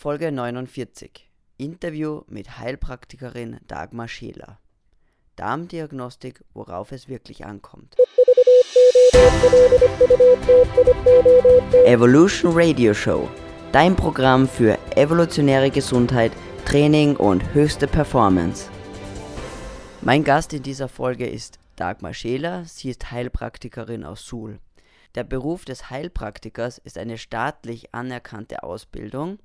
Folge 49. Interview mit Heilpraktikerin Dagmar Scheler. Darmdiagnostik, worauf es wirklich ankommt. Evolution Radio Show. Dein Programm für evolutionäre Gesundheit, Training und höchste Performance. Mein Gast in dieser Folge ist Dagmar Scheler. Sie ist Heilpraktikerin aus Suhl. Der Beruf des Heilpraktikers ist eine staatlich anerkannte Ausbildung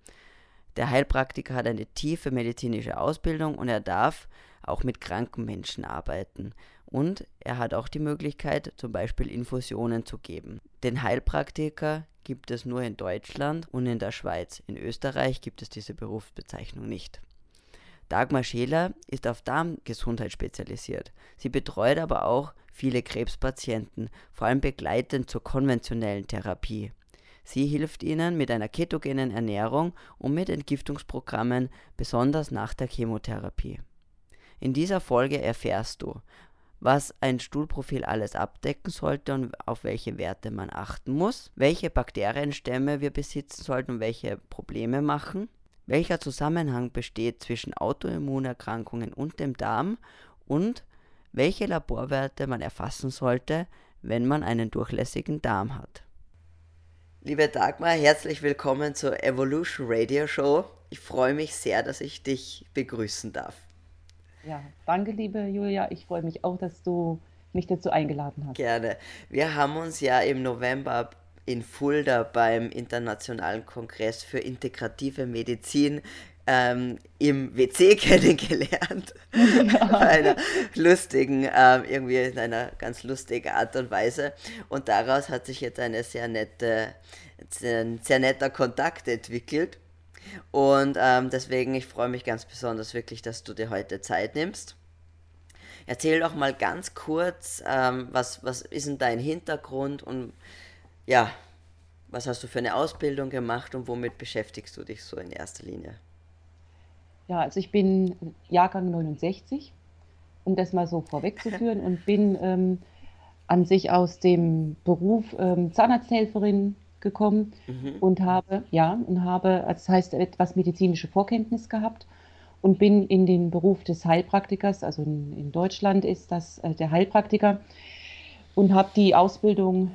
der Heilpraktiker hat eine tiefe medizinische Ausbildung und er darf auch mit kranken Menschen arbeiten. Und er hat auch die Möglichkeit, zum Beispiel Infusionen zu geben. Den Heilpraktiker gibt es nur in Deutschland und in der Schweiz. In Österreich gibt es diese Berufsbezeichnung nicht. Dagmar Scheler ist auf Darmgesundheit spezialisiert. Sie betreut aber auch viele Krebspatienten, vor allem begleitend zur konventionellen Therapie. Sie hilft ihnen mit einer ketogenen Ernährung und mit Entgiftungsprogrammen, besonders nach der Chemotherapie. In dieser Folge erfährst du, was ein Stuhlprofil alles abdecken sollte und auf welche Werte man achten muss, welche Bakterienstämme wir besitzen sollten und welche Probleme machen, welcher Zusammenhang besteht zwischen Autoimmunerkrankungen und dem Darm und welche Laborwerte man erfassen sollte, wenn man einen durchlässigen Darm hat. Liebe Dagmar, herzlich willkommen zur Evolution Radio Show. Ich freue mich sehr, dass ich dich begrüßen darf. Ja, danke, liebe Julia. Ich freue mich auch, dass du mich dazu eingeladen hast. Gerne. Wir haben uns ja im November in Fulda beim Internationalen Kongress für integrative Medizin ähm, im WC kennengelernt. Bei einer lustigen, ähm, irgendwie in einer ganz lustigen Art und Weise. Und daraus hat sich jetzt eine sehr nette, ein sehr netter Kontakt entwickelt. Und ähm, deswegen, ich freue mich ganz besonders wirklich, dass du dir heute Zeit nimmst. Erzähl doch mal ganz kurz, ähm, was, was ist denn dein Hintergrund und ja, was hast du für eine Ausbildung gemacht und womit beschäftigst du dich so in erster Linie? Ja, also ich bin Jahrgang 69, um das mal so vorwegzuführen, und bin ähm, an sich aus dem Beruf ähm, Zahnarzthelferin gekommen mhm. und habe, ja, und habe, also das heißt, etwas medizinische Vorkenntnis gehabt und bin in den Beruf des Heilpraktikers, also in, in Deutschland ist das äh, der Heilpraktiker, und habe die Ausbildung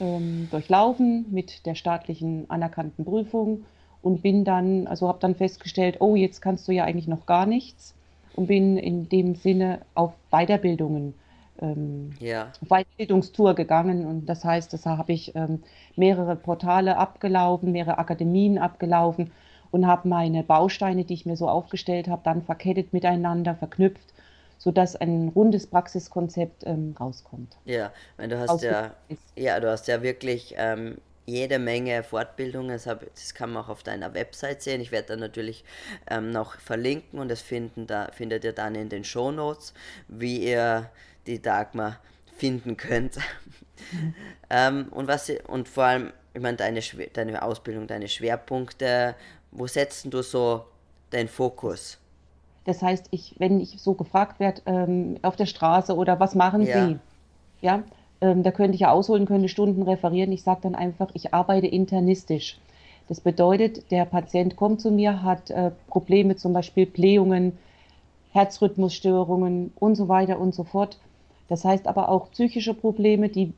ähm, durchlaufen mit der staatlichen anerkannten Prüfung und bin dann, also habe dann festgestellt, oh, jetzt kannst du ja eigentlich noch gar nichts und bin in dem Sinne auf Weiterbildungen, ähm, ja. Weiterbildungstour gegangen und das heißt, das habe ich ähm, mehrere Portale abgelaufen, mehrere Akademien abgelaufen und habe meine Bausteine, die ich mir so aufgestellt habe, dann verkettet miteinander, verknüpft sodass ein rundes Praxiskonzept ähm, rauskommt. Ja, du hast ja, ja, du hast ja wirklich ähm, jede Menge Fortbildungen. Das kann man auch auf deiner Website sehen. Ich werde da natürlich ähm, noch verlinken und das finden da, findet ihr dann in den Show Notes, wie ihr die Dagmar finden könnt. Mhm. ähm, und, was, und vor allem, ich meine, deine, deine Ausbildung, deine Schwerpunkte, wo setzt du so deinen Fokus? Das heißt, ich, wenn ich so gefragt werde ähm, auf der Straße oder was machen ja. Sie, ja, ähm, da könnte ich ja ausholen, könnte Stunden referieren. Ich sage dann einfach, ich arbeite internistisch. Das bedeutet, der Patient kommt zu mir, hat äh, Probleme, zum Beispiel Blähungen, Herzrhythmusstörungen und so weiter und so fort. Das heißt aber auch psychische Probleme, die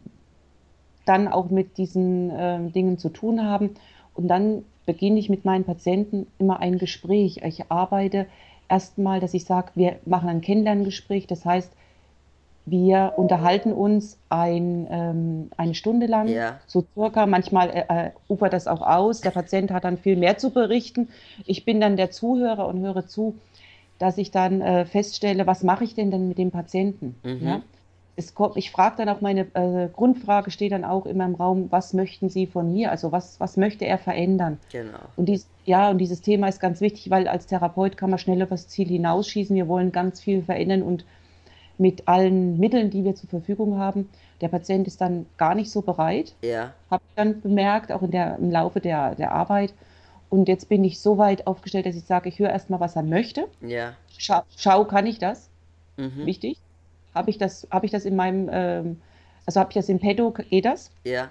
dann auch mit diesen äh, Dingen zu tun haben. Und dann beginne ich mit meinen Patienten immer ein Gespräch. Ich arbeite erstmal, dass ich sage, wir machen ein Kennenlerngespräch. Das heißt, wir unterhalten uns ein, ähm, eine Stunde lang, ja. so circa. Manchmal äh, äh, ufert das auch aus. Der Patient hat dann viel mehr zu berichten. Ich bin dann der Zuhörer und höre zu, dass ich dann äh, feststelle, was mache ich denn denn mit dem Patienten? Mhm. Ja? Es kommt, ich frage dann auch meine äh, Grundfrage, steht dann auch immer im Raum, was möchten Sie von mir? Also was, was möchte er verändern? Genau. Und dies, ja, und dieses Thema ist ganz wichtig, weil als Therapeut kann man schnell über das Ziel hinausschießen. Wir wollen ganz viel verändern und mit allen Mitteln, die wir zur Verfügung haben. Der Patient ist dann gar nicht so bereit. Ja. Habe ich dann bemerkt, auch in der, im Laufe der, der Arbeit. Und jetzt bin ich so weit aufgestellt, dass ich sage, ich höre erstmal, was er möchte. Ja. Schau, schau kann ich das? Mhm. Wichtig. Habe ich, das, hab ich das in meinem, ähm, also habe ich das im Pedo, geht das? Ja.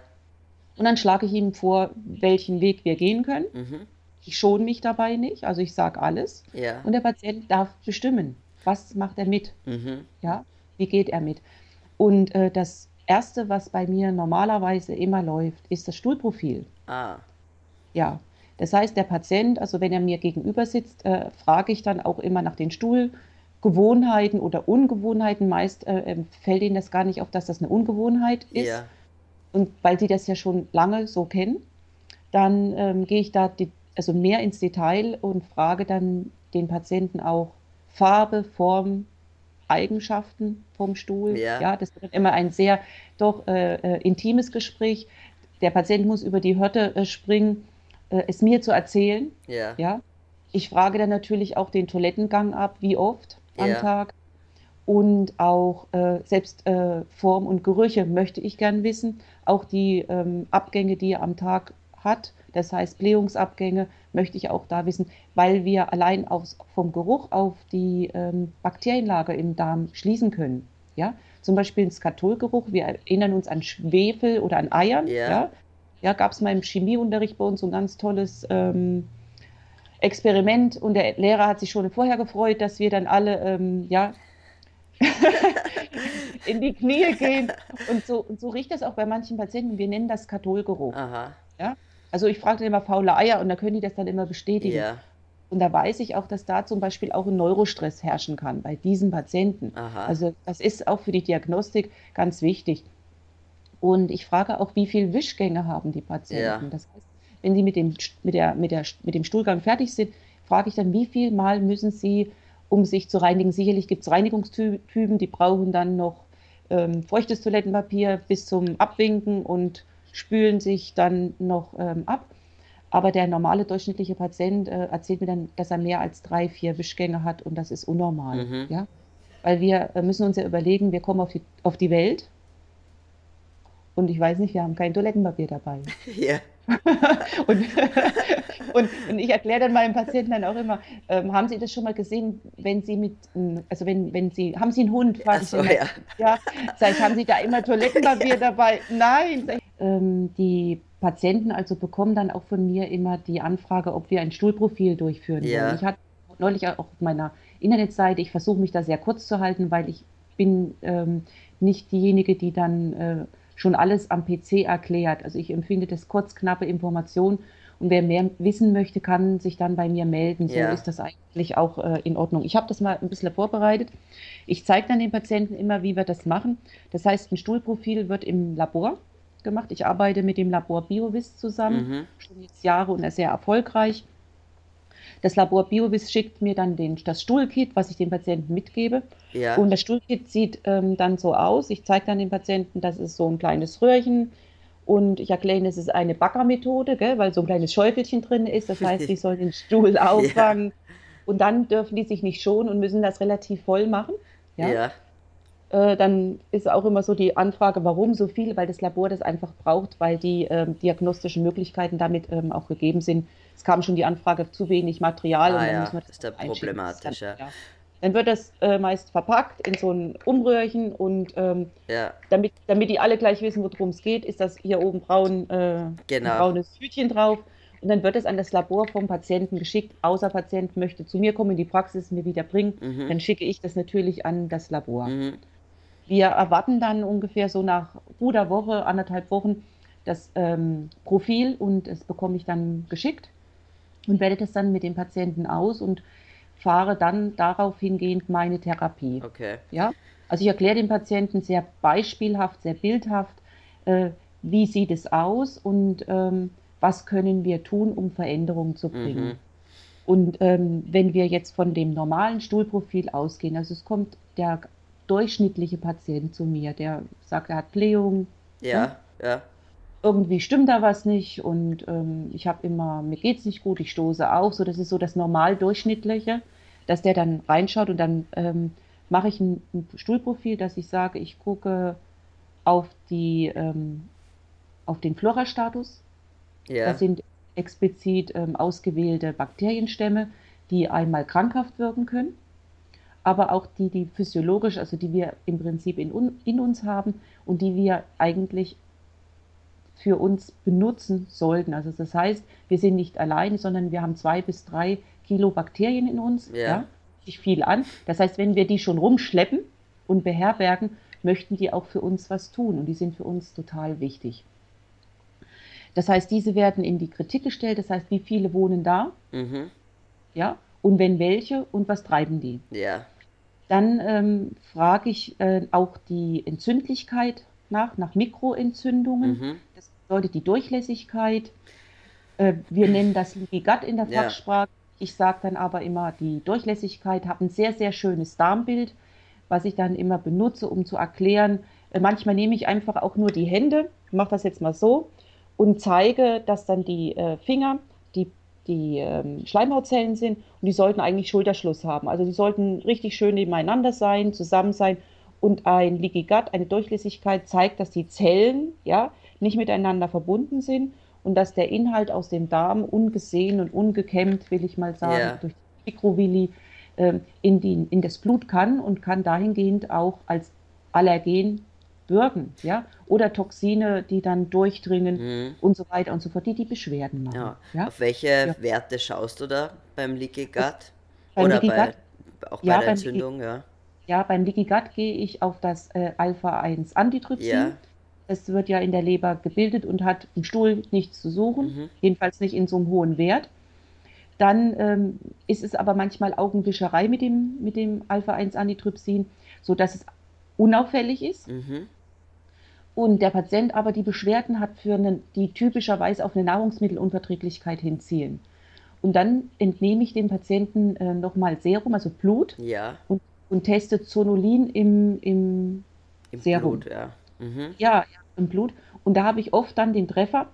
Und dann schlage ich ihm vor, welchen Weg wir gehen können. Mhm. ich schone mich dabei nicht, also ich sage alles. Ja. Und der Patient darf bestimmen, was macht er mit, Mhm. ja, wie geht er mit. Und äh, das Erste, was bei mir normalerweise immer läuft, ist das Stuhlprofil. Ah. Ja, das heißt, der Patient, also wenn er mir gegenüber sitzt, äh, frage ich dann auch immer nach den Stuhlgewohnheiten oder Ungewohnheiten. Meist äh, ähm, fällt ihnen das gar nicht auf, dass das eine Ungewohnheit ist. Ja. Und weil sie das ja schon lange so kennen, dann ähm, gehe ich da die, also mehr ins Detail und frage dann den Patienten auch Farbe, Form, Eigenschaften vom Stuhl. Ja. das wird immer ein sehr doch äh, äh, intimes Gespräch. Der Patient muss über die Hürde äh, springen, äh, es mir zu erzählen. Ja. Ja. Ich frage dann natürlich auch den Toilettengang ab, wie oft am Ja. Tag. Und auch äh, selbst äh, Form und Gerüche möchte ich gern wissen. Auch die ähm, Abgänge, die er am Tag hat, das heißt Blähungsabgänge, möchte ich auch da wissen, weil wir allein aus, vom Geruch auf die ähm, Bakterienlage im Darm schließen können. Ja? Zum Beispiel ein Skatolgeruch, wir erinnern uns an Schwefel oder an Eiern. Ja. Ja, ja gab es mal im Chemieunterricht bei uns so ein ganz tolles ähm, Experiment und der Lehrer hat sich schon vorher gefreut, dass wir dann alle ähm, ja, in die Knie gehen. Und so, und so riecht das auch bei manchen Patienten. Wir nennen das Katholgeruch. Aha. Also ich frage dann immer faule Eier und da können die das dann immer bestätigen. Ja. Und da weiß ich auch, dass da zum Beispiel auch ein Neurostress herrschen kann bei diesen Patienten. Aha. Also das ist auch für die Diagnostik ganz wichtig. Und ich frage auch, wie viel Wischgänge haben die Patienten. Ja. Das heißt, wenn sie mit dem, mit, der, mit, der, mit dem Stuhlgang fertig sind, frage ich dann, wie viel Mal müssen sie, um sich zu reinigen. Sicherlich gibt es Reinigungstypen, die brauchen dann noch ähm, feuchtes Toilettenpapier bis zum Abwinken und spülen sich dann noch ähm, ab. Aber der normale durchschnittliche Patient äh, erzählt mir dann, dass er mehr als drei, vier Wischgänge hat und das ist unnormal. Mhm. Ja? Weil wir äh, müssen uns ja überlegen, wir kommen auf die, auf die Welt und ich weiß nicht, wir haben kein Toilettenpapier dabei. Ja. Und, und, und ich erkläre dann meinem Patienten dann auch immer, ähm, haben Sie das schon mal gesehen, wenn Sie mit, ähm, also wenn, wenn Sie, haben Sie einen Hund? frage Ach ich so, immer. ja. ja. Sag ich, haben Sie da immer Toilettenpapier dabei? Nein. Ähm, die Patienten also bekommen dann auch von mir immer die Anfrage, ob wir ein Stuhlprofil durchführen Ja. wollen. Ich hatte neulich auch auf meiner Internetseite, ich versuche mich da sehr kurz zu halten, weil ich bin ähm, nicht diejenige, die dann äh, schon alles am PC erklärt. Also ich empfinde das kurz, knappe Information und wer mehr wissen möchte, kann sich dann bei mir melden. So Ja. ist das eigentlich auch äh, in Ordnung. Ich habe das mal ein bisschen vorbereitet. Ich zeige dann den Patienten immer, wie wir das machen. Das heißt, ein Stuhlprofil wird im Labor gemacht. Ich arbeite mit dem Labor BioVis zusammen, Mhm. schon jetzt Jahre und er ist sehr erfolgreich. Das Labor BioVis schickt mir dann den, das Stuhlkit, was ich dem Patienten mitgebe. Ja. Und das Stuhlkit sieht ähm, dann so aus. Ich zeige dann dem Patienten, das ist so ein kleines Röhrchen. Und ich erkläre, ihnen, es ist eine Baggermethode, gell, weil so ein kleines Schäufelchen drin ist. Das heißt, sie sollen den Stuhl auffangen. Und dann dürfen die sich nicht schonen und müssen das relativ voll machen. ja. Ja? Äh, dann ist auch immer so die Anfrage, warum so viel? Weil das Labor das einfach braucht, weil die ähm, diagnostischen Möglichkeiten damit ähm, auch gegeben sind. Es kam schon die Anfrage, zu wenig Material Ah und dann ja, müssen wir das ist da auch einschicken. Das ist problematisch, dann- ja. Dann wird das äh, meist verpackt in so ein Umröhrchen und ähm, Ja. damit, damit die alle gleich wissen, worum es geht, ist das hier oben braun, äh, Genau. ein braunes Hütchen drauf. Und dann wird es an das Labor vom Patienten geschickt. Außer Patient möchte zu mir kommen in die Praxis mir wieder bringen. Mhm. Dann schicke ich das natürlich an das Labor. Mhm. Wir erwarten dann ungefähr so nach guter Woche, anderthalb Wochen, das ähm, Profil und das bekomme ich dann geschickt und werde das dann mit dem Patienten aus und fahre dann darauf hingehend meine Therapie. Okay. Ja? Also ich erkläre dem Patienten sehr beispielhaft, sehr bildhaft, äh, wie sieht es aus und ähm, was können wir tun, um Veränderungen zu bringen. Mhm. Und ähm, wenn wir jetzt von dem normalen Stuhlprofil ausgehen, also es kommt der durchschnittliche Patient zu mir, der sagt, er hat Blähung, Ja. Ja. irgendwie stimmt da was nicht und ähm, ich habe immer, mir geht's nicht gut, ich stoße auf, so das ist so das normal durchschnittliche, dass der dann reinschaut und dann ähm, mache ich ein, ein Stuhlprofil, dass ich sage, ich gucke auf die ähm, auf den Flora-Status. Ja. Das sind explizit ähm, ausgewählte Bakterienstämme, die einmal krankhaft wirken können, aber auch die, die physiologisch, also die wir im Prinzip in, in uns haben und die wir eigentlich für uns benutzen sollten. Also das heißt, wir sind nicht alleine, sondern wir haben zwei bis drei Kilo Bakterien in uns. Ja. ja sich viel an. Das heißt, wenn wir die schon rumschleppen und beherbergen, möchten die auch für uns was tun und die sind für uns total wichtig. Das heißt, diese werden in die Kritik gestellt. Das heißt, wie viele wohnen da? Mhm. Ja. Und wenn welche und was treiben die? Ja. Dann ähm, frage ich äh, auch die Entzündlichkeit nach, nach Mikroentzündungen. Mhm. Das bedeutet die Durchlässigkeit. Äh, wir nennen das Leaky Gut in der Fachsprache. Ja. Ich sage dann aber immer, die Durchlässigkeit hat ein sehr, sehr schönes Darmbild, was ich dann immer benutze, um zu erklären. Äh, manchmal nehme ich einfach auch nur die Hände, mache das jetzt mal so und zeige, dass dann die äh, Finger die, die ähm, Schleimhautzellen sind und die sollten eigentlich Schulterschluss haben. Also die sollten richtig schön nebeneinander sein, zusammen sein und ein Leaky Gut, eine Durchlässigkeit zeigt, dass die Zellen ja nicht miteinander verbunden sind und dass der Inhalt aus dem Darm ungesehen und ungekämmt, will ich mal sagen, yeah. durch die Mikrovilli äh, in, die, in das Blut kann und kann dahingehend auch als Allergen wirken, ja, oder Toxine, die dann durchdringen mhm. und so weiter und so fort, die die Beschwerden machen. Ja. ja? Auf welche ja. Werte schaust du da beim Leaky Gut? Beim oder Leaky bei, Gut, auch bei der Entzündung, ja? Ja, beim Leaky Gut gehe ich auf das äh, Alpha-1 Antitrypsin. Ja. Es wird ja in der Leber gebildet und hat im Stuhl nichts zu suchen, mhm. jedenfalls nicht in so einem hohen Wert. Dann ähm, ist es aber manchmal Augenwischerei mit dem, mit dem Alpha-1-Antitrypsin, sodass es unauffällig ist. Mhm und der Patient aber die Beschwerden hat, für eine, die typischerweise auf eine Nahrungsmittelunverträglichkeit hinzielen. Und dann entnehme ich dem Patienten äh, nochmal Serum, also Blut, ja. und, und teste Zonulin im, im, Im Serum. Blut, ja. Mhm. ja. Ja, im Blut. Und da habe ich oft dann den Treffer,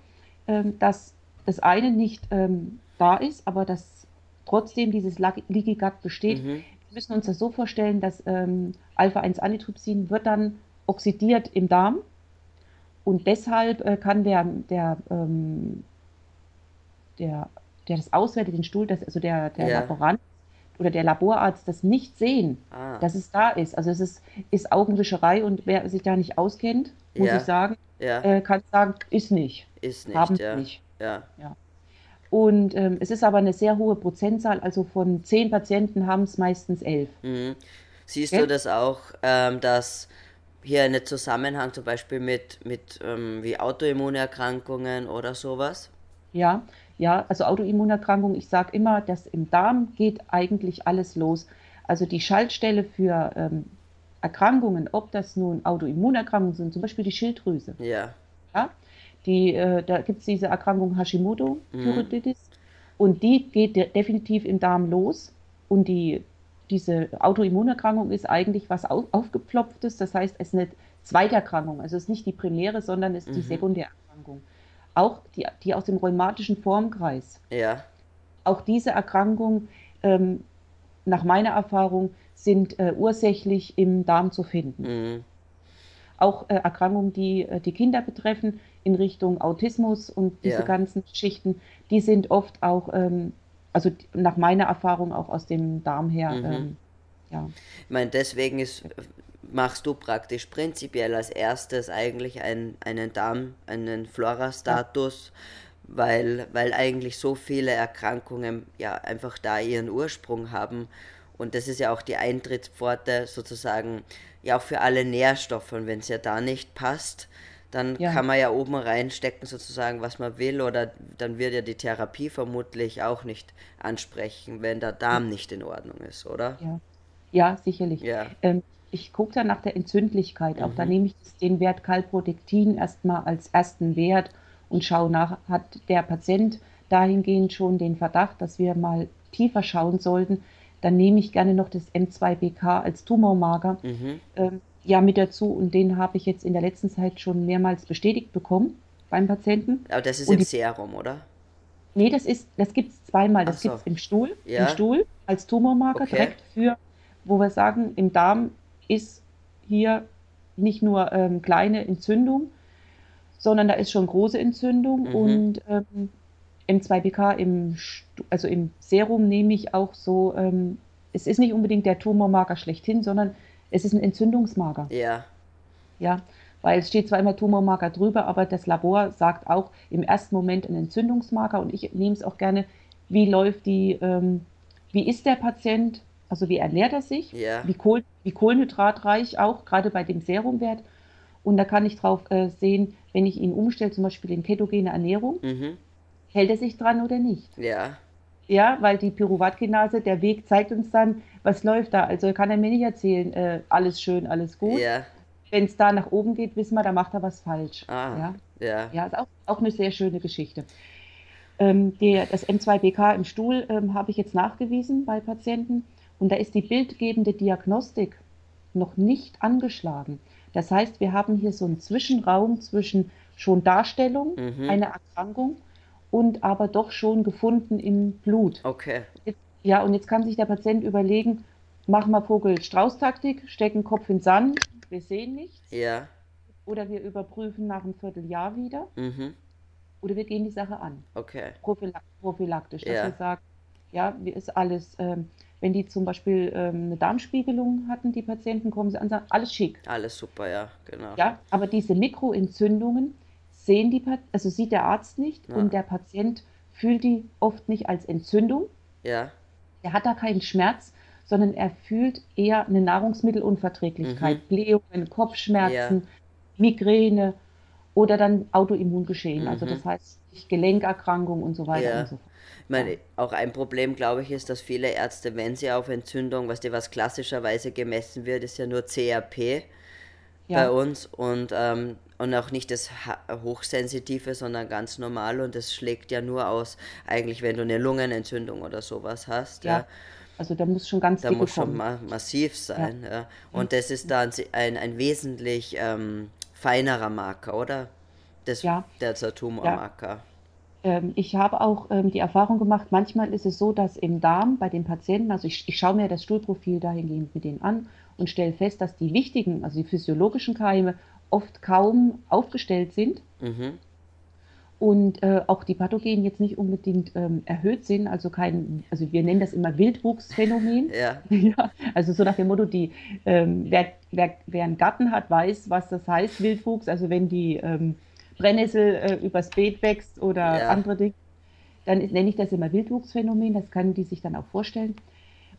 ähm, dass das eine nicht ähm, da ist, aber dass trotzdem dieses Leaky Gut besteht. Mhm. Wir müssen uns das so vorstellen, dass ähm, Alpha-1-Antitrypsin wird dann oxidiert im Darm und deshalb äh, kann der, der, ähm, der, der das auswertet, den Stuhl, das, also der, der ja. Laborant oder der Laborarzt das nicht sehen, ah. dass es da ist. Also es ist, ist Augenwischerei und wer sich da nicht auskennt, muss ja. ich sagen, ja. äh, kann sagen, ist nicht. Ist nicht, Haben ja. nicht. Ja. ja. Und ähm, es ist aber eine sehr hohe Prozentzahl, also von zehn Patienten haben es meistens elf. Mhm. Siehst okay? du das auch, ähm, dass hier einen Zusammenhang zum Beispiel mit, mit ähm, wie Autoimmunerkrankungen oder sowas? Ja, ja, also Autoimmunerkrankungen, ich sage immer, dass im Darm geht eigentlich alles los. Also die Schaltstelle für ähm, Erkrankungen, ob das nun Autoimmunerkrankungen sind, zum Beispiel die Schilddrüse. Ja. ja die, äh, da gibt es diese Erkrankung Hashimoto-Thyreoiditis mhm. und die geht de definitiv im Darm los und die diese Autoimmunerkrankung ist eigentlich was auf, aufgepflopftes, das heißt, es ist eine Zweiterkrankung, also es ist nicht die primäre, sondern es ist mhm. die Sekundärerkrankung. Auch die, die aus dem rheumatischen Formkreis. Ja. Auch diese Erkrankungen, ähm, nach meiner Erfahrung, sind äh, ursächlich im Darm zu finden. Mhm. Auch äh, Erkrankungen, die äh, die Kinder betreffen, in Richtung Autismus und diese ja. ganzen Schichten, die sind oft auch ähm, also nach meiner Erfahrung auch aus dem Darm her. Mhm. Ähm, ja. Ich meine, deswegen ist, machst du praktisch prinzipiell als erstes eigentlich ein, einen Darm, einen Flora-Status, ja. weil, weil eigentlich so viele Erkrankungen ja einfach da ihren Ursprung haben. Und das ist ja auch die Eintrittspforte sozusagen ja auch für alle Nährstoffe. Und wenn es ja da nicht passt, dann ja. kann man ja oben reinstecken sozusagen, was man will, oder dann wird ja die Therapie vermutlich auch nicht ansprechen, wenn der Darm nicht in Ordnung ist, oder? Ja, ja sicherlich. Ja. Ähm, ich gucke dann nach der Entzündlichkeit. Mhm. Auch da nehme ich den Wert Calprodektin erstmal als ersten Wert und schaue nach, hat der Patient dahingehend schon den Verdacht, dass wir mal tiefer schauen sollten. Dann nehme ich gerne noch das M2BK als Tumormarker. Mhm. Ähm, ja mit dazu und den habe ich jetzt in der letzten Zeit schon mehrmals bestätigt bekommen beim Patienten. Aber das ist und im Serum, oder? Nee, das ist, das gibt es zweimal. Das so. gibt es im Stuhl, ja. im Stuhl als Tumormarker okay. direkt für, wo wir sagen, im Darm ist hier nicht nur ähm, kleine Entzündung, sondern da ist schon große Entzündung mhm. und ähm, M2BK im, also im Serum nehme ich auch so, ähm, es ist nicht unbedingt der Tumormarker schlechthin, sondern es ist ein Entzündungsmarker. Ja. Ja, weil es steht zwar immer Tumormarker drüber, aber das Labor sagt auch im ersten Moment ein Entzündungsmarker und ich nehme es auch gerne, wie läuft die, ähm, wie ist der Patient, also wie ernährt er sich, Ja. wie, Kohl, wie kohlenhydratreich auch, gerade bei dem Serumwert. Und da kann ich drauf äh, sehen, wenn ich ihn umstelle, zum Beispiel in ketogene Ernährung, Mhm. hält er sich dran oder nicht. Ja. Ja, weil die Pyruvatkinase, der Weg zeigt uns dann, was läuft da. Also kann er mir nicht erzählen, äh, alles schön, alles gut. Ja. Wenn es da nach oben geht, wissen wir, da macht er was falsch. Ah. Ja, Ja. ja ist auch, auch eine sehr schöne Geschichte. Ähm, der, das M2BK im Stuhl ähm, habe ich jetzt nachgewiesen bei Patienten und da ist die bildgebende Diagnostik noch nicht angeschlagen. Das heißt, wir haben hier so einen Zwischenraum zwischen schon Darstellung Mhm. einer Erkrankung und aber doch schon gefunden im Blut. Okay. Jetzt, ja, und jetzt kann sich der Patient überlegen, machen wir Vogel-Strauß-Taktik, stecken Kopf in Sand, wir sehen nichts, Ja. oder wir überprüfen nach einem Vierteljahr wieder, Mhm. oder wir gehen die Sache an, Okay. prophyla prophylaktisch, dass Ja. wir sagen, ja, ist alles, ähm, wenn die zum Beispiel ähm, eine Darmspiegelung hatten, die Patienten, kommen sie an, sagen, alles schick. Alles super, ja, genau. Ja, aber diese Mikroentzündungen sehen die, also sieht der Arzt nicht Ja. und der Patient fühlt die oft nicht als Entzündung, Ja. Er hat da keinen Schmerz, sondern er fühlt eher eine Nahrungsmittelunverträglichkeit, Mhm. Blähungen, Kopfschmerzen, Migräne oder dann Autoimmungeschehen. Also Mhm. das heißt Gelenkerkrankung und so weiter Ja. und so fort. Ich meine, auch ein Problem, glaube ich, ist, dass viele Ärzte, wenn sie auf Entzündung, was die was klassischerweise gemessen wird, ist ja nur CRP bei Ja, uns und, ähm, und auch nicht das Hochsensitive, sondern ganz normal und das schlägt ja nur aus, eigentlich, wenn du eine Lungenentzündung oder sowas hast, ja. ja. Also da muss schon ganz Da muss schon ma massiv sein, ja. Und das ist dann ein, ein wesentlich ähm, feinerer Marker, oder? Das, Ja. der Tumormarker. Ähm, ich habe auch ähm, die Erfahrung gemacht, manchmal ist es so, dass im Darm bei den Patienten, also ich, ich schaue mir das Stuhlprofil dahingehend mit denen an und stelle fest, dass die wichtigen, also die physiologischen Keime oft kaum aufgestellt sind Mhm. und äh, auch die Pathogenen jetzt nicht unbedingt ähm, erhöht sind, also kein, also wir nennen das immer Wildwuchsphänomen. Ja, Ja, also so nach dem Motto, die, ähm, wer, wer, wer einen Garten hat, weiß, was das heißt, Wildwuchs. Also wenn die ähm, Brennnessel äh, übers Beet wächst oder Ja. andere Dinge, dann nenne ich das immer Wildwuchsphänomen, das können die sich dann auch vorstellen.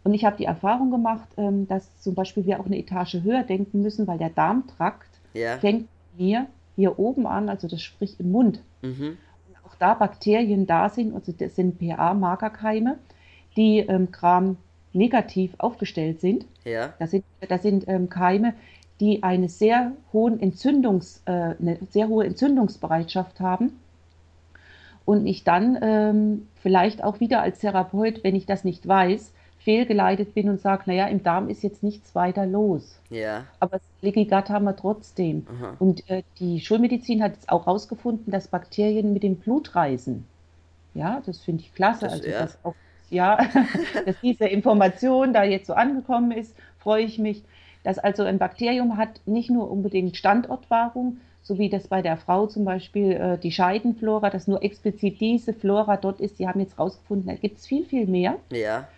Und ich habe die Erfahrung gemacht, ähm, dass zum Beispiel wir auch eine Etage höher denken müssen, weil der Darmtrakt ja. fängt mir hier oben an, also das sprich im Mund Mhm. auch da Bakterien da sind, also das sind PA-Markerkeime, die ähm, Gram negativ aufgestellt sind. Ja, Das sind, das sind ähm, Keime, die eine sehr, hohen Entzündungs, äh, eine sehr hohe Entzündungsbereitschaft haben. Und ich dann ähm, vielleicht auch wieder als Therapeut, wenn ich das nicht weiß, fehlgeleitet bin und sage, naja, im Darm ist jetzt nichts weiter los. ja. Aber das Leaky Gut haben wir trotzdem. Aha. Und äh, die Schulmedizin hat jetzt auch herausgefunden, dass Bakterien mit dem Blut reisen. Ja, das finde ich klasse. Das- also, ja. dass, auch, ja, dass diese Information da jetzt so angekommen ist, freue ich mich. Dass also ein Bakterium hat nicht nur unbedingt Standortwahrung, so wie das bei der Frau zum Beispiel äh, die Scheidenflora, dass nur explizit diese Flora dort ist. Die haben jetzt herausgefunden, da gibt es viel, viel mehr. Ja,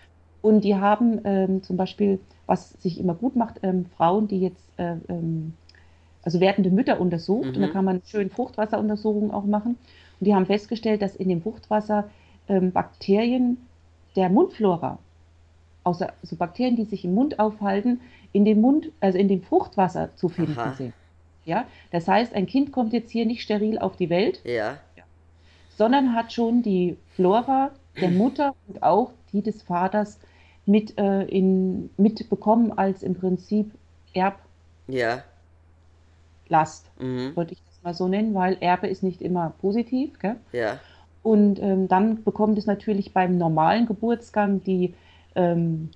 Und die haben ähm, zum Beispiel, was sich immer gut macht, ähm, Frauen, die jetzt, äh, ähm, also werdende Mütter untersucht, und da Mhm. kann man schön Fruchtwasseruntersuchungen auch machen. Und die haben festgestellt, dass in dem Fruchtwasser ähm, Bakterien der Mundflora, außer, also Bakterien, die sich im Mund aufhalten, in dem Mund, also in dem Fruchtwasser zu finden Aha. sind. Ja, das heißt, ein Kind kommt jetzt hier nicht steril auf die Welt, ja, sondern hat schon die Flora der Mutter und auch die des Vaters mit, äh, in, mitbekommen als im Prinzip Erblast, ja. Mhm. würde ich das mal so nennen, weil Erbe ist nicht immer positiv. Gell? Ja, Und ähm, dann bekommt es natürlich beim normalen Geburtsgang die ähm,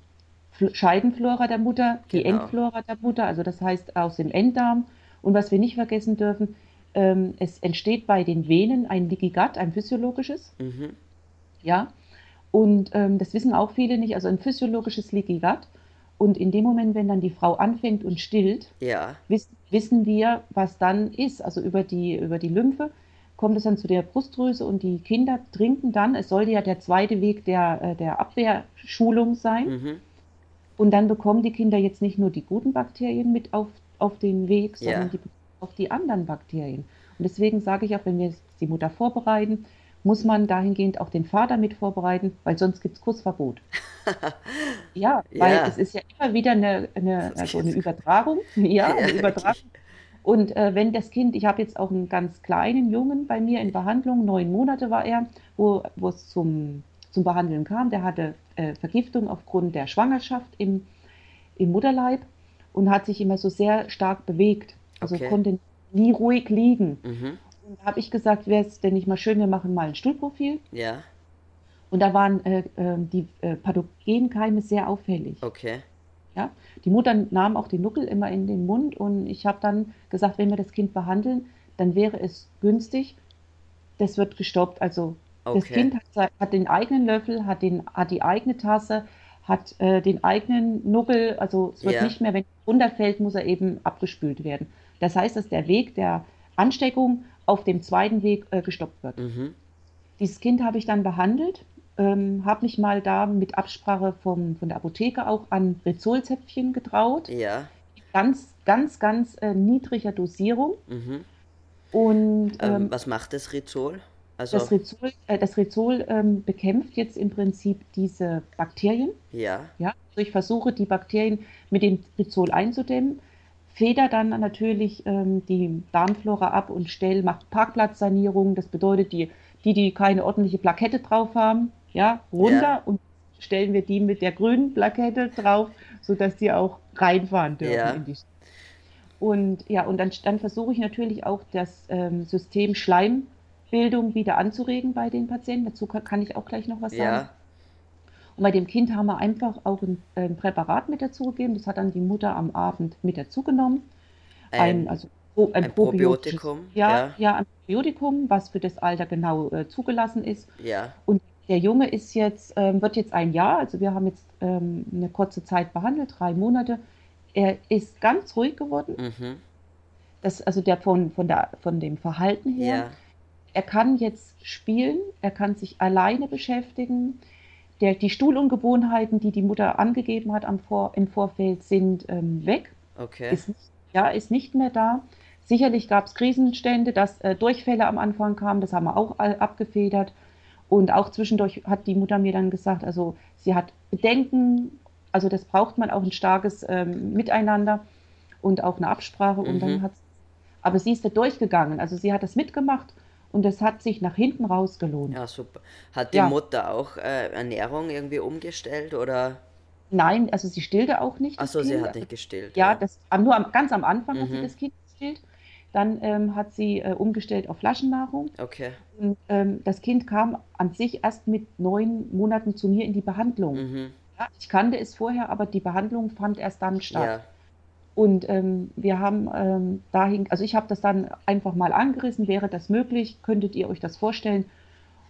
Fl- Scheidenflora der Mutter, die Genau. Endflora der Mutter, also das heißt aus dem Enddarm. Und was wir nicht vergessen dürfen, ähm, es entsteht bei den Venen ein Gut, ein physiologisches. mhm. Ja, und ähm, das wissen auch viele nicht, also ein physiologisches Leaky Gut. Und in dem Moment, wenn dann die Frau anfängt und stillt, ja, wiss, wissen wir, was dann ist. Also über die, über die Lymphe kommt es dann zu der Brustdrüse und die Kinder trinken dann, es sollte ja der zweite Weg der, äh, der Abwehrschulung sein. mhm. Und dann bekommen die Kinder jetzt nicht nur die guten Bakterien mit auf, auf den Weg, sondern Ja. die auf die anderen Bakterien. Und deswegen sage ich auch, wenn wir die Mutter vorbereiten, muss man dahingehend auch den Vater mit vorbereiten, weil sonst gibt es Kussverbot. ja, weil ja. es ist ja immer wieder eine, eine, also eine Übertragung. Ja, eine Übertragung. Und äh, wenn das Kind, ich habe jetzt auch einen ganz kleinen Jungen bei mir in Behandlung, neun Monate war er, wo, wo es zum, zum Behandeln kam, der hatte äh, Vergiftung aufgrund der Schwangerschaft im, im Mutterleib und hat sich immer so sehr stark bewegt. Also okay. konnte nie ruhig liegen. Mhm. Habe ich gesagt, wäre es denn nicht mal schön, wir machen mal ein Stuhlprofil. Ja. Und da waren äh, äh die äh, Pathogenkeime sehr auffällig. Okay. Ja? Die Mutter nahm auch die Nuckel immer in den Mund und ich habe dann gesagt, wenn wir das Kind behandeln, dann wäre es günstig, das wird gestoppt. Also okay. das Kind hat, hat, den eigenen Löffel, hat, den, hat die eigene Tasse, hat äh, den eigenen Nuckel, also es wird ja. nicht mehr, wenn es runterfällt, muss er eben abgespült werden. Das heißt, dass der Weg der Ansteckung auf dem zweiten Weg äh, gestoppt wird. Mhm. Dieses Kind habe ich dann behandelt ähm, habe mich mal da mit Absprache vom, von der Apotheke auch an Rizolzäpfchen getraut. Ja. Ganz, ganz, ganz äh, niedriger Dosierung. Mhm. Und ähm, ähm, was macht das Rizol? Also das Rizol, äh, das Rizol ähm, bekämpft jetzt im Prinzip diese Bakterien. Ja. ja. Also ich versuche die Bakterien mit dem Rizol einzudämmen, feder dann natürlich ähm, die Darmflora ab und stell, macht Parkplatzsanierung. Das bedeutet, die, die, die keine ordentliche Plakette drauf haben, ja, runter ja. und stellen wir die mit der grünen Plakette drauf, sodass die auch reinfahren dürfen ja. in die und ja, und dann, dann versuche ich natürlich auch das ähm, System Schleimbildung wieder anzuregen bei den Patienten. Dazu kann, kann ich auch gleich noch was sagen. Und bei dem Kind haben wir einfach auch ein, ein, Präparat mit dazugegeben. Das hat dann die Mutter am Abend mit dazugenommen. Ein, also ein, ein Probiotikum. Ja, ja, ja, ein Probiotikum, was für das Alter genau äh, zugelassen ist. Ja. Und der Junge ist jetzt, ähm, wird jetzt ein Jahr, also wir haben jetzt ähm, eine kurze Zeit behandelt, drei Monate. Er ist ganz ruhig geworden. Mhm. Das, also der von, von, der, von dem Verhalten her. Ja. Er kann jetzt spielen, er kann sich alleine beschäftigen. Der, die Stuhlungewohnheiten, die die Mutter angegeben hat am Vor, im Vorfeld, sind ähm, weg. Okay. Ist, ja, ist nicht mehr da. Sicherlich gab es Krisenstände, dass äh, Durchfälle am Anfang kamen, das haben wir auch abgefedert. Und auch zwischendurch hat die Mutter mir dann gesagt, also sie hat Bedenken, also das braucht man auch ein starkes ähm, Miteinander und auch eine Absprache. Und mhm. dann hat aber sie ist da durchgegangen. Also sie hat das mitgemacht und das hat sich nach hinten raus gelohnt. Ja, super. Hat die ja. Mutter auch äh, Ernährung irgendwie umgestellt oder? Nein, also sie stillte auch nicht. Achso, sie hat nicht gestillt. Ja, ja. Das, nur am, ganz am Anfang mhm. hat sie mhm. das Kind gestillt. Dann ähm, hat sie äh, umgestellt auf Flaschennahrung. Okay. Und, ähm, das Kind kam an sich erst mit neun Monaten zu mir in die Behandlung. Mhm. Ja, ich kannte es vorher, aber die Behandlung fand erst dann statt. Und ähm, wir haben ähm, dahin, also ich habe das dann einfach mal angerissen, wäre das möglich, könntet ihr euch das vorstellen?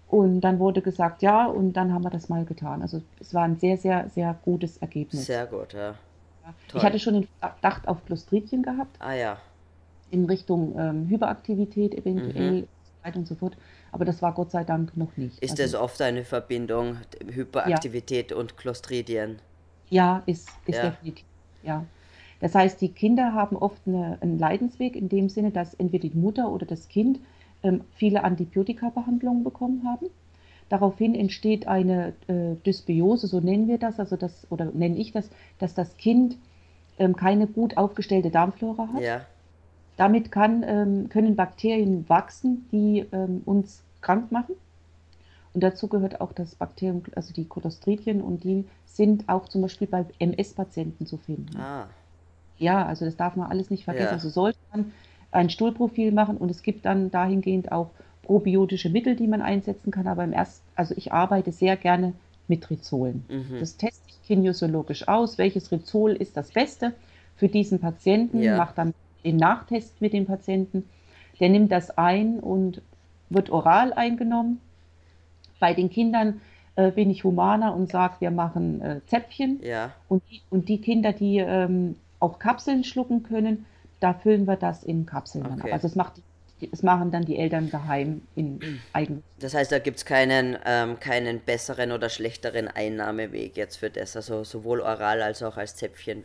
Und dann wurde gesagt, ja, und dann haben wir das mal getan. Also es war ein sehr, sehr, sehr gutes Ergebnis. Sehr gut, ja. ja. Ich hatte schon den Verdacht auf Clostridien gehabt. Ah ja in Richtung ähm, Hyperaktivität eventuell mhm. und so fort. Aber das war Gott sei Dank noch nicht. Ist also, das oft eine Verbindung, Hyperaktivität ja. und Clostridien? Ja, ist, ist ja. definitiv. Ja. Das heißt, die Kinder haben oft eine, einen Leidensweg in dem Sinne, dass entweder die Mutter oder das Kind ähm, viele Antibiotika-Behandlungen bekommen haben. Daraufhin entsteht eine äh, Dysbiose, so nennen wir das, also das, oder nenne ich das, dass das Kind ähm, keine gut aufgestellte Darmflora hat. Ja. Damit kann, ähm, können Bakterien wachsen, die ähm, uns krank machen. Und dazu gehört auch das Bakterium, also die Cotostridien, und die sind auch zum Beispiel bei MS-Patienten zu finden. Ah. Ja, also das darf man alles nicht vergessen. Ja. Also sollte man ein Stuhlprofil machen und es gibt dann dahingehend auch probiotische Mittel, die man einsetzen kann. Aber im ersten, also ich arbeite sehr gerne mit Rizolen. Mhm. Das teste ich kinesiologisch aus, welches Rizol ist das Beste für diesen Patienten, ja. mache dann den Nachtest mit dem Patienten. Der nimmt das ein und wird oral eingenommen. Bei den Kindern äh, bin ich humaner und sage, wir machen äh, Zäpfchen. Ja. Und, die, und die Kinder, die ähm, auch Kapseln schlucken können, da füllen wir das in Kapseln. Okay. Also das, macht, das machen dann die Eltern daheim in eigen. Das heißt, da gibt es keinen, ähm, keinen besseren oder schlechteren Einnahmeweg jetzt für das. Also sowohl oral als auch als Zäpfchen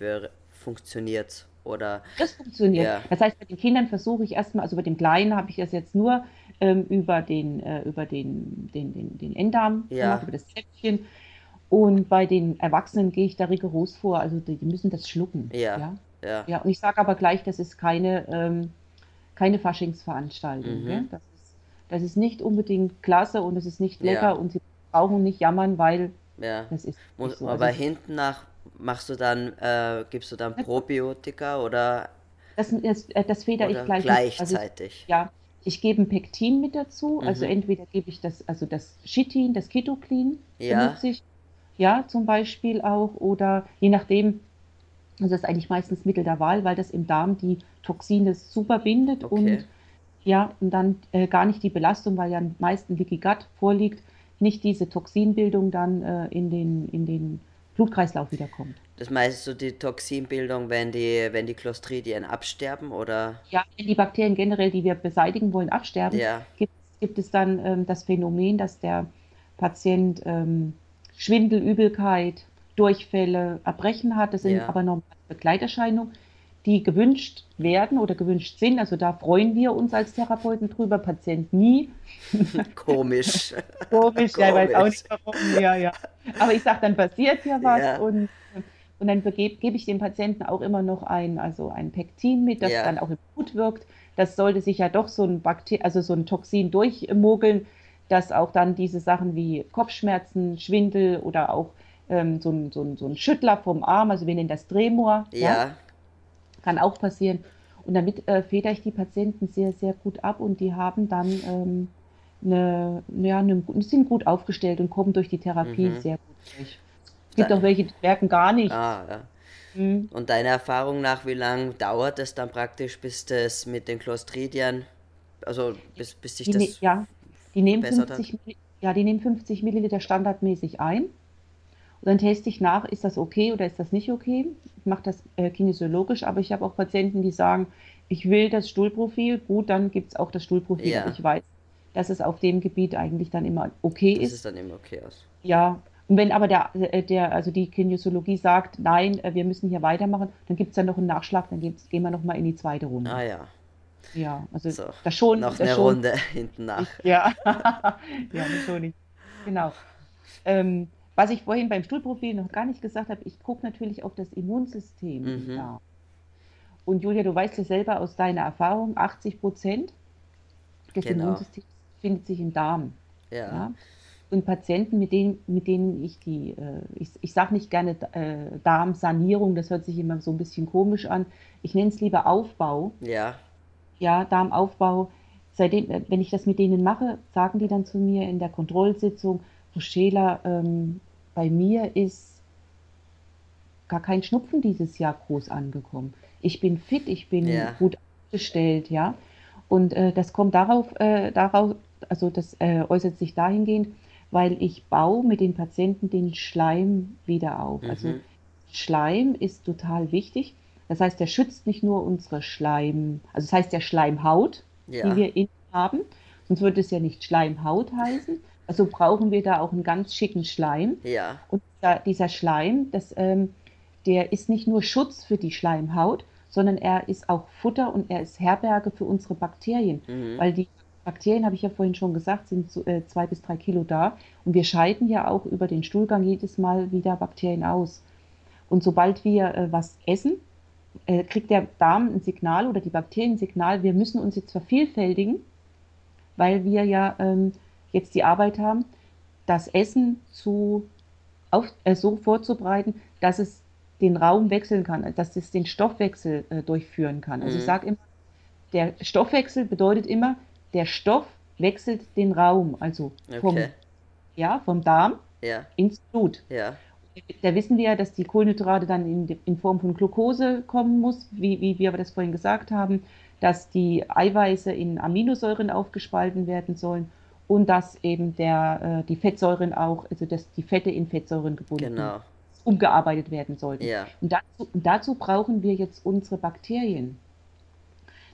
funktioniert oder? Das funktioniert. Ja. Das heißt, bei den Kindern versuche ich erstmal, also bei dem Kleinen habe ich das jetzt nur ähm, über den, äh, über den, den, den, den Enddarm Ja. gemacht, über das Zäpfchen. Und bei den Erwachsenen gehe ich da rigoros vor. Also die, müssen das schlucken. Ja. Ja, Ja. ja. und ich sage aber gleich, das ist keine, ähm, keine Faschingsveranstaltung. Mhm. Das, ist, das ist nicht unbedingt klasse und es ist nicht Ja. lecker und sie brauchen nicht jammern, weil ja. das ist Muss, so. aber Also, hinten nach machst du dann, äh, gibst du dann Probiotika oder, das, das, äh, das feder ich gleich. mit. Also gleichzeitig? Ja, ich gebe ein Pektin mit dazu. Also Mhm. entweder gebe ich das, also das Chitin, das Ketoclean Ja. benutze ich. Ja, zum Beispiel auch. Oder je nachdem, also das ist eigentlich meistens Mittel der Wahl, weil das im Darm die Toxine super bindet Okay. und ja, und dann äh, gar nicht die Belastung, weil ja am meisten Leaky Gut vorliegt, nicht diese Toxinbildung dann äh, in den, in den Blutkreislauf wiederkommt. Das meinst du die Toxinbildung, wenn die, wenn die Clostridien absterben oder? Ja, wenn die Bakterien generell, die wir beseitigen wollen, absterben, Ja. gibt, gibt es dann ähm, das Phänomen, dass der Patient ähm, Schwindel, Übelkeit, Durchfälle, Erbrechen hat. Das sind Ja. aber normale Begleiterscheinungen, die gewünscht werden oder gewünscht sind. Also da freuen wir uns als Therapeuten drüber, Patient nie. Komisch. Komisch, ja, ich weiß auch nicht warum. Ja, ja. Aber ich sage, dann passiert hier was Ja. und, und dann gebe gebe ich dem Patienten auch immer noch ein, also ein Pektin mit, das Ja. dann auch im Blut wirkt. Das sollte sich ja doch so ein Bakter also so ein Toxin durchmogeln, dass auch dann diese Sachen wie Kopfschmerzen, Schwindel oder auch ähm, so, ein, so, ein, so ein Schüttler vom Arm, also wir nennen das Tremor, Ja. kann auch passieren. Und damit äh, federe ich die Patienten sehr, sehr gut ab und die haben dann ähm, eine, ja, eine, sind gut aufgestellt und kommen durch die Therapie Mhm. sehr gut durch. Es gibt auch welche, die merken gar nicht. Ah, ja. Mhm. Und deiner Erfahrung nach, wie lange dauert es dann praktisch, bis das mit den Clostridien, also bis, bis sich Die, ne, das ja, die nehmen verbessert 50, Milli- ja, die nehmen 50 Milliliter standardmäßig ein. Und dann teste ich nach, ist das okay oder ist das nicht okay. Ich mache das äh, kinesiologisch, aber ich habe auch Patienten, die sagen, ich will das Stuhlprofil. Gut, dann gibt es auch das Stuhlprofil. Ja. Ich weiß, dass es auf dem Gebiet eigentlich dann immer okay das ist. ist dann immer okay aus. Ja, und wenn aber der, äh, der, also die Kinesiologie sagt, nein, äh, wir müssen hier weitermachen, dann gibt es dann noch einen Nachschlag, dann gehen wir nochmal in die zweite Runde. Ah ja, Ja, also so. das schon. Noch das eine schon, Runde hinten nach. Ja, ja, schon nicht. Genau. Ähm, was ich vorhin beim Stuhlprofil noch gar nicht gesagt habe, ich gucke natürlich auf das Immunsystem im Mhm. Darm. Und Julia, du weißt ja selber aus deiner Erfahrung, 80 Prozent des Genau. Immunsystems findet sich im Darm. Ja. Ja? Und Patienten, mit denen, mit denen ich die, äh, ich, ich sage nicht gerne äh, Darmsanierung, das hört sich immer so ein bisschen komisch an. Ich nenne es lieber Aufbau. Ja. Ja, Darmaufbau. Seitdem, äh, wenn ich das mit denen mache, sagen die dann zu mir in der Kontrollsitzung, Frau Scheler, ähm, bei mir ist gar kein Schnupfen dieses Jahr groß angekommen. Ich bin fit, ich bin Ja. gut aufgestellt, ja. Und äh, das kommt darauf, äh, darauf, also das äh, äußert sich dahingehend, weil ich baue mit den Patienten den Schleim wieder auf. Also Mhm. Schleim ist total wichtig. Das heißt, der schützt nicht nur unsere Schleim, also das heißt der Schleimhaut, Ja. die wir innen haben, sonst würde es ja nicht Schleimhaut heißen. Also brauchen wir da auch einen ganz schicken Schleim. Ja. Und dieser, dieser Schleim, das, ähm, der ist nicht nur Schutz für die Schleimhaut, sondern er ist auch Futter und er ist Herberge für unsere Bakterien. Mhm. Weil die Bakterien, habe ich ja vorhin schon gesagt, sind so, äh, zwei bis drei Kilo da. Und wir scheiden ja auch über den Stuhlgang jedes Mal wieder Bakterien aus. Und sobald wir äh, was essen, äh, kriegt der Darm ein Signal oder die Bakterien ein Signal, wir müssen uns jetzt vervielfältigen, weil wir ja ähm, jetzt die Arbeit haben, das Essen zu, auf, äh, so vorzubereiten, dass es den Raum wechseln kann, dass es den Stoffwechsel äh, durchführen kann. Also ich Mhm. sage immer, der Stoffwechsel bedeutet immer, der Stoff wechselt den Raum, also vom, Okay. ja, vom Darm Ja. ins Blut. Ja. Da wissen wir ja, dass die Kohlenhydrate dann in, in Form von Glucose kommen muss, wie, wie wir das vorhin gesagt haben, dass die Eiweiße in Aminosäuren aufgespalten werden sollen und dass eben der, äh, die Fettsäuren auch, also dass die Fette in Fettsäuren gebunden, Genau. umgearbeitet werden sollten. Ja. Und dazu, und dazu brauchen wir jetzt unsere Bakterien.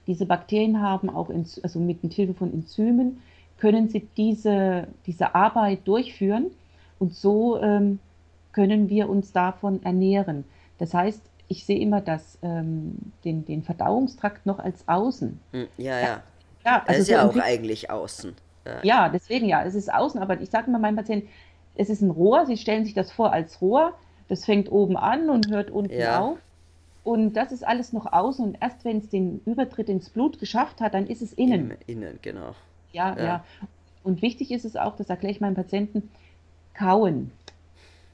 Diese Bakterien haben auch, also mit Hilfe von Enzymen, können sie diese, diese Arbeit durchführen und so ähm, können wir uns davon ernähren. Das heißt, ich sehe immer das, ähm, den, den Verdauungstrakt noch als außen. Hm, ja, ja. Ja, also ist so ja auch eigentlich außen. Ja. ja, deswegen ja, es ist außen, aber ich sage immer meinen Patienten, es ist ein Rohr, sie stellen sich das vor als Rohr, das fängt oben an und hört unten Ja. auf. Und das ist alles noch außen und erst wenn es den Übertritt ins Blut geschafft hat, dann ist es innen. Im Innen, genau. Ja, Ja. ja. Und wichtig ist es auch, das erkläre ich meinen Patienten, kauen.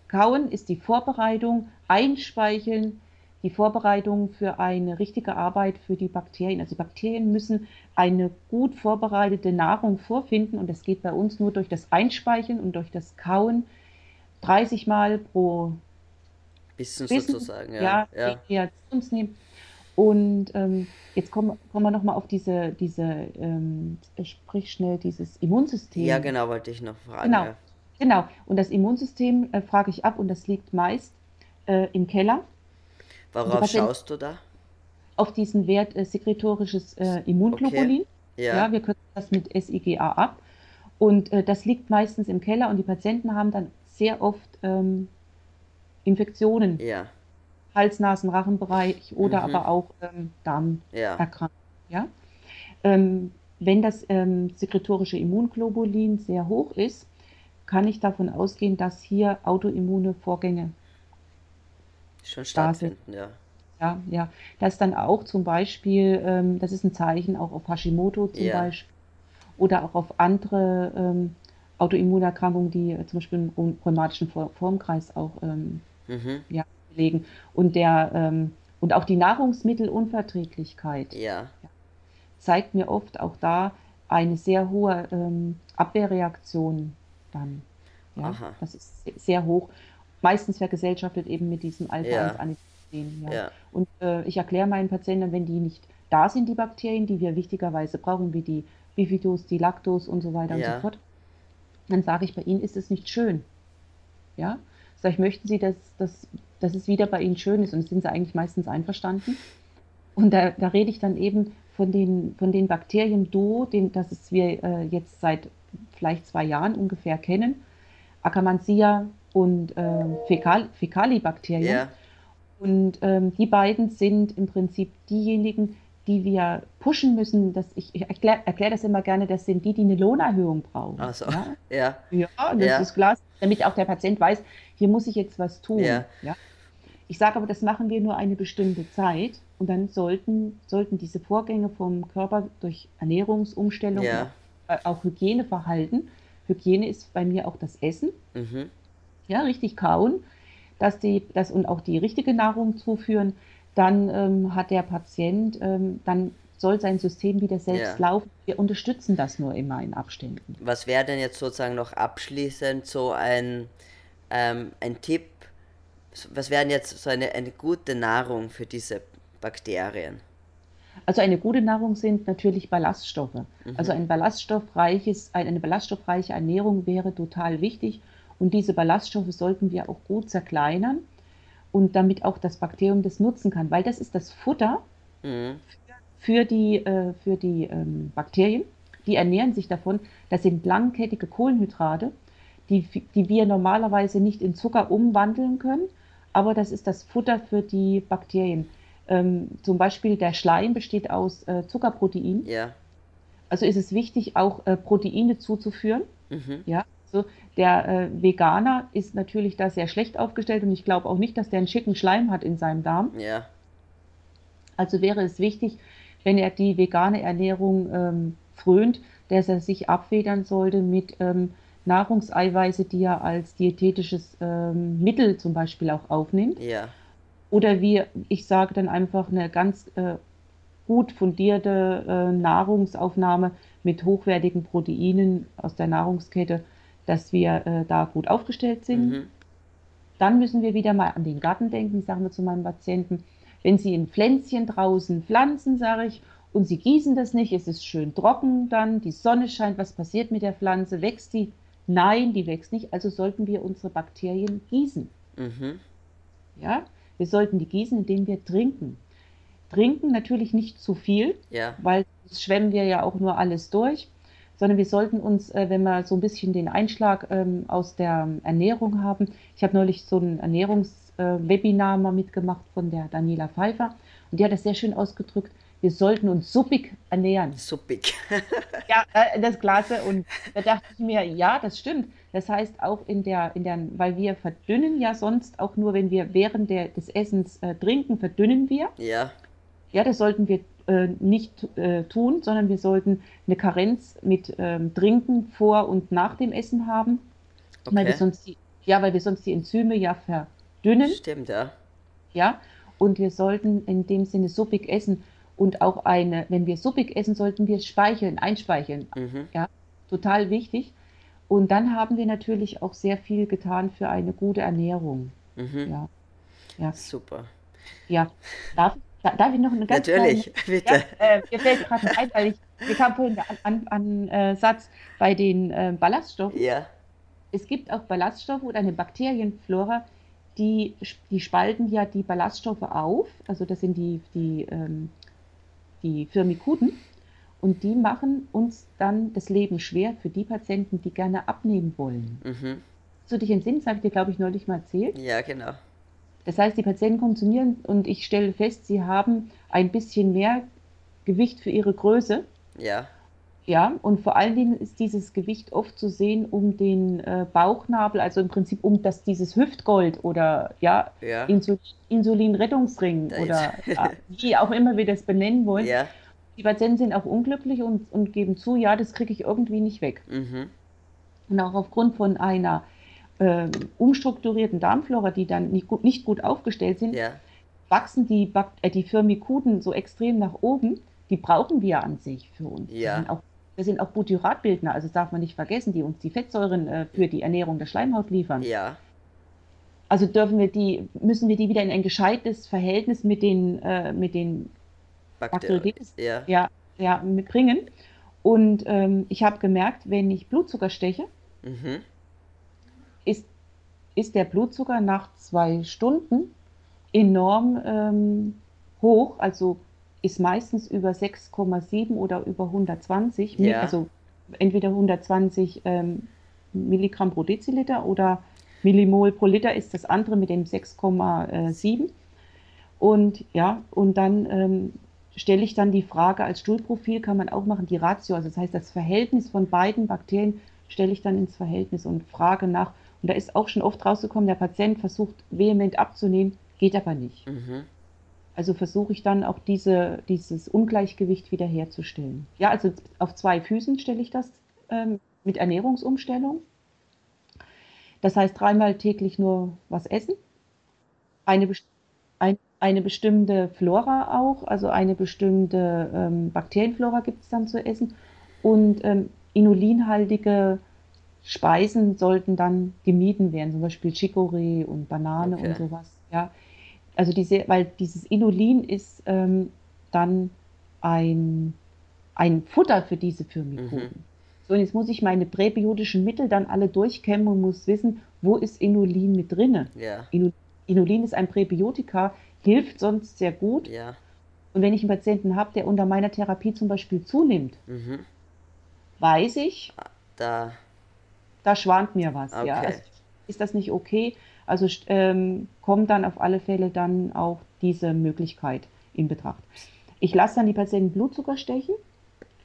Kauen ist die Vorbereitung, einspeicheln, die Vorbereitung für eine richtige Arbeit für die Bakterien. Also die Bakterien müssen eine gut vorbereitete Nahrung vorfinden und das geht bei uns nur durch das Einspeicheln und durch das Kauen 30 Mal pro Bissen Bissen, sozusagen, ja, ja. Ja, uns nehmen. Und ähm, jetzt kommen, kommen wir nochmal auf diese, diese ähm, sprich schnell, dieses Immunsystem. ja genau, wollte ich noch fragen. Genau. Ja. Genau. Und das Immunsystem äh, frage ich ab und das liegt meist äh, im Keller Worauf Patient- schaust du da? auf diesen Wert äh, sekretorisches äh, Immunglobulin. Ja. Ja, wir kürzen das mit SIGA ab. Und äh, das liegt meistens im Keller und die Patienten haben dann sehr oft ähm, Infektionen, Ja, Hals-, Nasen-, Rachenbereich oder Mhm. aber auch ähm, ja. Darmerkrankungen. Ja? Ähm, wenn das ähm, sekretorische Immunglobulin sehr hoch ist, kann ich davon ausgehen, dass hier autoimmune Vorgänge Schon stattfinden, ja. Ja, ja. Das dann auch zum Beispiel, ähm, das ist ein Zeichen auch auf Hashimoto zum Ja. Beispiel oder auch auf andere ähm, Autoimmunerkrankungen, die äh, zum Beispiel im rheu- rheumatischen For- Formkreis auch ähm, Mhm. ja, belegen. Und, der, ähm, und auch die Nahrungsmittelunverträglichkeit Ja, zeigt mir oft auch da eine sehr hohe ähm, Abwehrreaktion dann. Ja, Aha. das ist se- sehr hoch. Meistens vergesellschaftet eben mit diesem Ja. Alpha-1-Antitoxin. Ja. ja. Und äh, ich erkläre meinen Patienten, wenn die nicht da sind, die Bakterien, die wir wichtigerweise brauchen, wie die Bifidus, die Lactos und so weiter und so fort, dann sage ich, bei Ihnen ist es nicht schön. Ja? Sag ich, möchten Sie, dass, dass, dass es wieder bei Ihnen schön ist? Und sind Sie eigentlich meistens einverstanden? Und da, da rede ich dann eben von den, von den Bakterien Do, den, das es wir äh, jetzt seit vielleicht zwei Jahren ungefähr kennen, Akkermansia und äh, Fäkal, Fäkalibakterien. Ja, Und ähm, die beiden sind im Prinzip diejenigen, die wir pushen müssen. Dass ich ich erkläre erklär das immer gerne, das sind die, die eine Lohnerhöhung brauchen. also, Ja, ja, ja das Ja. ist klar, damit auch der Patient weiß, hier muss ich jetzt was tun. Ja. Ich sage aber, das machen wir nur eine bestimmte Zeit und dann sollten, sollten diese Vorgänge vom Körper durch Ernährungsumstellung, ja. Äh, auch Hygieneverhalten, Hygiene ist bei mir auch das Essen, Mhm. ja, richtig kauen, dass die, das und auch die richtige Nahrung zuführen, dann ähm, hat der Patient, ähm, dann soll sein System wieder selbst Ja. laufen. Wir unterstützen das nur immer in Abständen. Was wäre denn jetzt sozusagen noch abschließend so ein, ähm, ein Tipp? Was wären jetzt so eine, eine gute Nahrung für diese Bakterien? Also eine gute Nahrung sind natürlich Ballaststoffe. Mhm. Also ein ballaststoffreiches, ein- eine ballaststoffreiche Ernährung wäre total wichtig. Und diese Ballaststoffe sollten wir auch gut zerkleinern und damit auch das Bakterium das nutzen kann, weil das ist das Futter Mhm. für die, äh, für die ähm, Bakterien. Die ernähren sich davon. Das sind langkettige Kohlenhydrate, die, die wir normalerweise nicht in Zucker umwandeln können, aber das ist das Futter für die Bakterien. Ähm, zum Beispiel der Schleim besteht aus äh, Zuckerprotein. Ja. Also ist es wichtig, auch äh, Proteine zuzuführen. Mhm. Ja, so der äh, Veganer ist natürlich da sehr schlecht aufgestellt und ich glaube auch nicht, dass der einen schicken Schleim hat in seinem Darm. Ja. Also wäre es wichtig, wenn er die vegane Ernährung ähm, frönt, dass er sich abfedern sollte mit ähm, Nahrungseiweiße, die er als diätetisches ähm, Mittel zum Beispiel auch aufnimmt. Ja. Oder wie ich sage dann einfach eine ganz äh, gut fundierte äh, Nahrungsaufnahme mit hochwertigen Proteinen aus der Nahrungskette, dass wir äh, da gut aufgestellt sind. Mhm. Dann müssen wir wieder mal an den Garten denken, sagen wir zu meinem Patienten. Wenn Sie ein Pflänzchen draußen pflanzen, sage ich, und Sie gießen das nicht, es ist schön trocken dann, die Sonne scheint, was passiert mit der Pflanze? Wächst die? Nein, die wächst nicht, also sollten wir unsere Bakterien gießen. Mhm. Ja? Wir sollten die gießen, indem wir trinken. Trinken natürlich nicht zu viel, Ja. weil sonst schwemmen wir ja auch nur alles durch, sondern wir sollten uns, äh, wenn wir so ein bisschen den Einschlag ähm, aus der Ernährung haben, ich habe neulich so einen äh, Webinar mal mitgemacht von der Daniela Pfeiffer und die hat das sehr schön ausgedrückt. Wir sollten uns suppig ernähren. Suppig. ja, äh, das Klasse. Und da dachte ich mir, ja, das stimmt. Das heißt auch in der, in der, weil wir verdünnen ja sonst auch nur, wenn wir während der, des Essens äh, trinken, verdünnen wir. Ja. Ja, das sollten wir äh, nicht äh, tun, sondern wir sollten eine Karenz mit ähm, Trinken vor und nach dem Essen haben. Okay. Weil wir sonst die, ja, weil wir sonst die Enzyme ja verdünnen. Stimmt, ja. Ja, und wir sollten in dem Sinne suppig essen und auch eine, wenn wir suppig essen, sollten wir speicheln, einspeicheln. Mhm. Ja, total wichtig. Und dann haben wir natürlich auch sehr viel getan für eine gute Ernährung. Mhm. Ja. ja. Super. Ja, darf, darf ich noch eine ganz Natürlich, kleine, bitte. Ja, äh, mir fällt gerade ein, weil ich, wir kamen vorhin an, an, an äh, Satz bei den äh, Ballaststoffen. Ja. Es gibt auch Ballaststoffe oder eine Bakterienflora, die, die spalten ja die Ballaststoffe auf. Also das sind die, die, ähm, die Firmikuten. Und die machen uns dann das Leben schwer für die Patienten, die gerne abnehmen wollen. Mhm. So dich entsinnen, das habe ich dir, glaube ich, neulich mal erzählt. Ja, genau. Das heißt, die Patienten kommen zu mir und ich stelle fest, sie haben ein bisschen mehr Gewicht für ihre Größe. Ja. Ja, und vor allen Dingen ist dieses Gewicht oft zu sehen um den äh, Bauchnabel, also im Prinzip um das, dieses Hüftgold oder ja, ja. Insul Insulinrettungsring oder ja, wie auch immer wir das benennen wollen. Ja. Die Patienten sind auch unglücklich und, und geben zu, ja, das kriege ich irgendwie nicht weg. Mhm. Und auch aufgrund von einer äh, umstrukturierten Darmflora, die dann nicht gut, nicht gut aufgestellt sind, ja. wachsen die, Bak äh, die Firmikuten so extrem nach oben. Die brauchen wir an sich für uns. Ja. Auch wir sind auch Butyratbildner, also das darf man nicht vergessen, die uns die Fettsäuren äh, für die Ernährung der Schleimhaut liefern. Ja. Also dürfen wir die, müssen wir die wieder in ein gescheites Verhältnis mit den, äh, mit den Bakterien ja. Ja, ja, mitbringen. Und ähm, ich habe gemerkt, wenn ich Blutzucker steche, mhm. ist, ist der Blutzucker nach zwei Stunden enorm ähm, hoch. Also ist meistens über 6,7 oder über 120, ja. also entweder 120 ähm, Milligramm pro Deziliter oder Millimol pro Liter ist das andere mit dem 6,7. Und ja, und dann ähm, stelle ich dann die Frage, als Stuhlprofil kann man auch machen, die Ratio, also das heißt, das Verhältnis von beiden Bakterien stelle ich dann ins Verhältnis und frage nach. Und da ist auch schon oft rausgekommen, der Patient versucht vehement abzunehmen, geht aber nicht. Mhm. Also versuche ich dann auch diese, dieses Ungleichgewicht wiederherzustellen. Ja, also auf zwei Füßen stelle ich das ähm, mit Ernährungsumstellung. Das heißt, dreimal täglich nur was essen. Eine, ein, eine bestimmte Flora auch, also eine bestimmte ähm, Bakterienflora gibt es dann zu essen. Und ähm, inulinhaltige Speisen sollten dann gemieden werden, zum Beispiel Chicorée und Banane Okay. und sowas. Ja, also diese, weil dieses Inulin ist ähm, dann ein, ein Futter für diese Firmikuten. Mhm. So, und jetzt muss ich meine präbiotischen Mittel dann alle durchkämmen und muss wissen, wo ist Inulin mit drinne. Ja. Inu- Inulin ist ein Präbiotika, hilft sonst sehr gut. Ja. Und wenn ich einen Patienten habe, der unter meiner Therapie zum Beispiel zunimmt, Mhm. weiß ich, Da. da schwant mir was. Ja. Okay. Also ist das nicht okay? Also ähm, kommt dann auf alle Fälle dann auch diese Möglichkeit in Betracht. Ich lasse dann die Patienten Blutzucker stechen,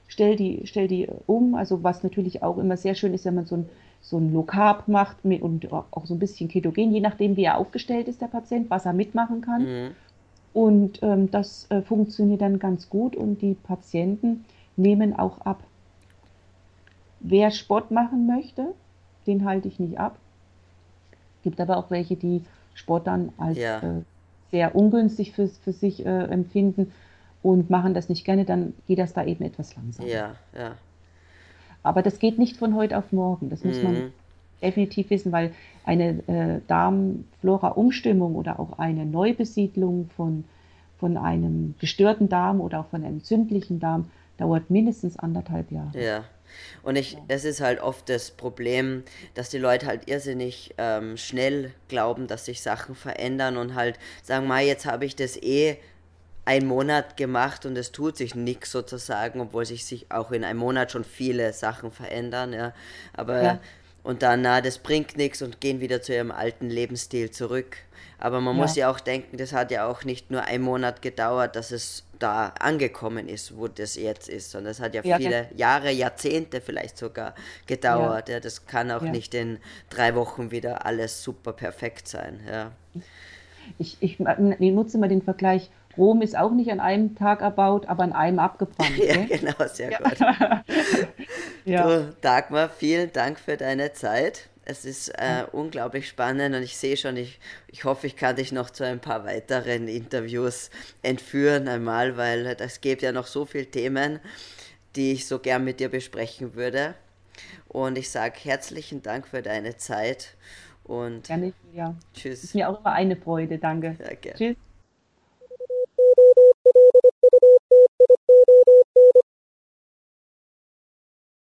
stell die, stell die um, also was natürlich auch immer sehr schön ist, wenn man so ein, so ein Low Carb macht mit, und auch so ein bisschen Ketogen, je nachdem wie er aufgestellt ist, der Patient, was er mitmachen kann. Mhm. Und ähm, das äh, funktioniert dann ganz gut und die Patienten nehmen auch ab. Wer Sport machen möchte, den halte ich nicht ab. Gibt aber auch welche, die Sport dann als Ja. äh, sehr ungünstig für, für sich äh, empfinden und machen das nicht gerne, dann geht das da eben etwas langsamer. Ja, ja. Aber das geht nicht von heute auf morgen. Das muss man Mhm. definitiv wissen, weil eine äh, Darmflora-Umstimmung oder auch eine Neubesiedlung von, von einem gestörten Darm oder auch von einem entzündlichen Darm dauert mindestens anderthalb Jahre. Ja. Und ich, das ist halt oft das Problem, dass die Leute halt irrsinnig ähm, schnell glauben, dass sich Sachen verändern und halt sagen, mal, jetzt habe ich das eh einen Monat gemacht und es tut sich nichts sozusagen, obwohl sich sich auch in einem Monat schon viele Sachen verändern, ja. Aber Ja. und dann, na, das bringt nichts und gehen wieder zu ihrem alten Lebensstil zurück. Aber man ja. muss ja auch denken, das hat ja auch nicht nur einen Monat gedauert, dass es da angekommen ist, wo das jetzt ist, sondern es hat ja, ja viele Jahre, Jahrzehnte vielleicht sogar gedauert. Ja. ja das kann auch nicht in drei Wochen wieder alles super perfekt sein. Ja. Ich, ich, ich nutze mal den Vergleich, Rom ist auch nicht an einem Tag erbaut, aber an einem abgebrannt. ja, ne? genau, sehr gut. ja. Du, Dagmar, vielen Dank für deine Zeit. Es ist äh, unglaublich spannend und ich sehe schon, ich, ich hoffe, ich kann dich noch zu ein paar weiteren Interviews entführen einmal, weil es gibt ja noch so viele Themen, die ich so gern mit dir besprechen würde. Und ich sage herzlichen Dank für deine Zeit und Gerne, ja. tschüss. Ist mir auch immer eine Freude, danke. Ja, Tschüss.